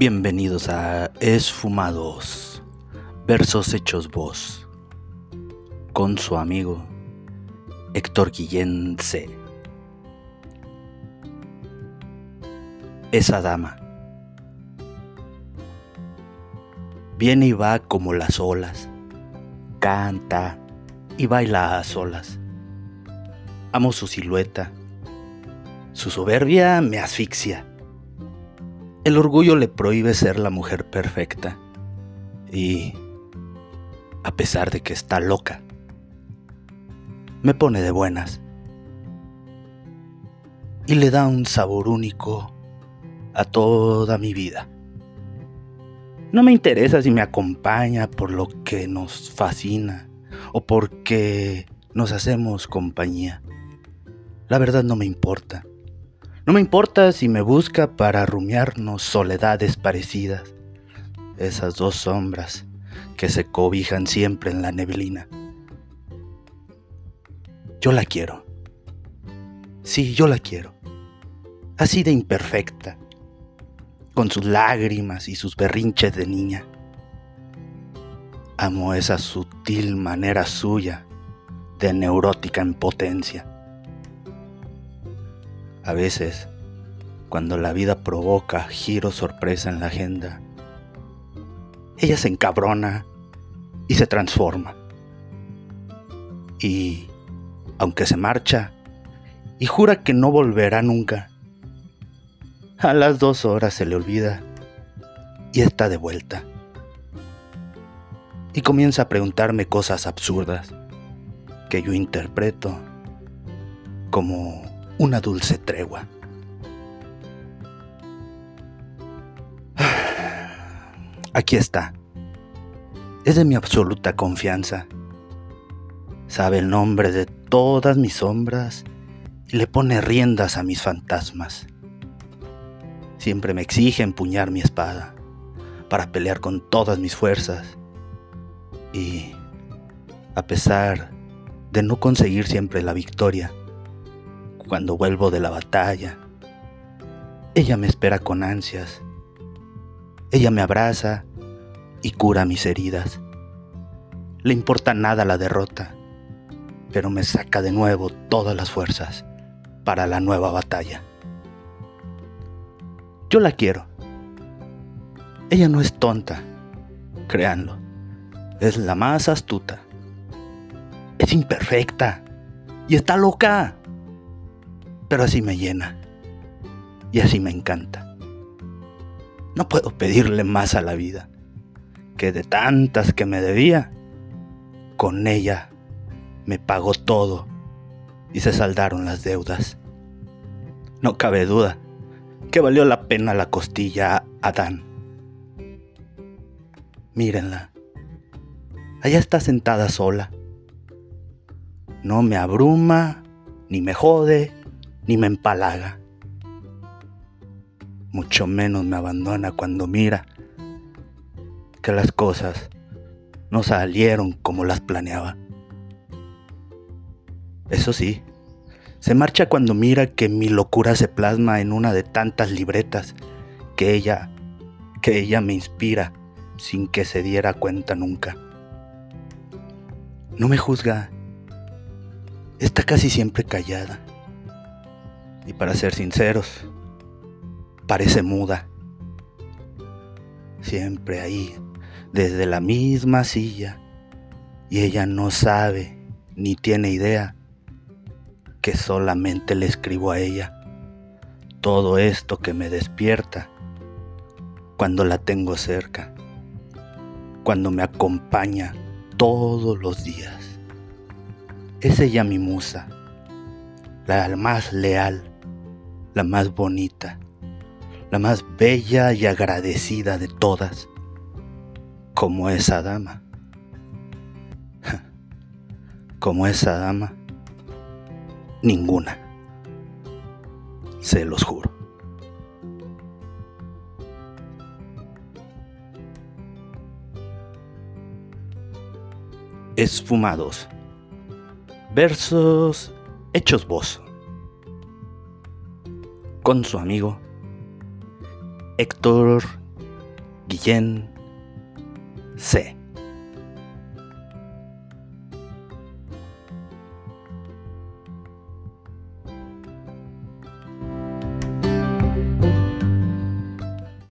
Bienvenidos a Esfumados, versos hechos voz, con su amigo Héctor Guillén C. Esa dama viene y va como las olas, canta y baila a solas. Amo su silueta, su soberbia me asfixia el orgullo le prohíbe ser la mujer perfecta. Y, a pesar de que está loca, me pone de buenas. Y le da un sabor único a toda mi vida. No me interesa si me acompaña por lo que nos fascina o porque nos hacemos compañía. La verdad no me importa. No me importa si me busca para rumiarnos soledades parecidas, esas dos sombras que se cobijan siempre en la neblina. Yo la quiero. Sí, yo la quiero. Así de imperfecta, con sus lágrimas y sus berrinches de niña. Amo esa sutil manera suya de neurótica en potencia a veces, cuando la vida provoca giro sorpresa en la agenda, ella se encabrona y se transforma. Y, aunque se marcha, y jura que no volverá nunca, a las dos horas se le olvida y está de vuelta. Y comienza a preguntarme cosas absurdas que yo interpreto como una dulce tregua. Aquí está. Es de mi absoluta confianza. Sabe el nombre de todas mis sombras y le pone riendas a mis fantasmas. Siempre me exige empuñar mi espada para pelear con todas mis fuerzas. Y, a pesar de no conseguir siempre la victoria, cuando vuelvo de la batalla. Ella me espera con ansias. Ella me abraza y cura mis heridas. Le importa nada la derrota, pero me saca de nuevo todas las fuerzas para la nueva batalla. Yo la quiero. Ella no es tonta, créanlo. Es la más astuta. Es imperfecta y está loca pero así me llena y así me encanta. No puedo pedirle más a la vida que de tantas que me debía, con ella me pagó todo y se saldaron las deudas. No cabe duda que valió la pena la costilla a Adán. Mírenla, allá está sentada sola. No me abruma, ni me jode, ni me empalaga. Mucho menos me abandona cuando mira que las cosas no salieron como las planeaba. Eso sí, se marcha cuando mira que mi locura se plasma en una de tantas libretas que ella, que ella me inspira sin que se diera cuenta nunca. No me juzga, está casi siempre callada. Y para ser sinceros, parece muda. Siempre ahí, desde la misma silla. Y ella no sabe ni tiene idea que solamente le escribo a ella todo esto que me despierta cuando la tengo cerca, cuando me acompaña todos los días. Es ella mi musa, la más leal, la más bonita, la más bella y agradecida de todas, como esa dama. Como esa dama, ninguna. Se los juro. Esfumados. Versos hechos voz con su amigo Héctor Guillén C.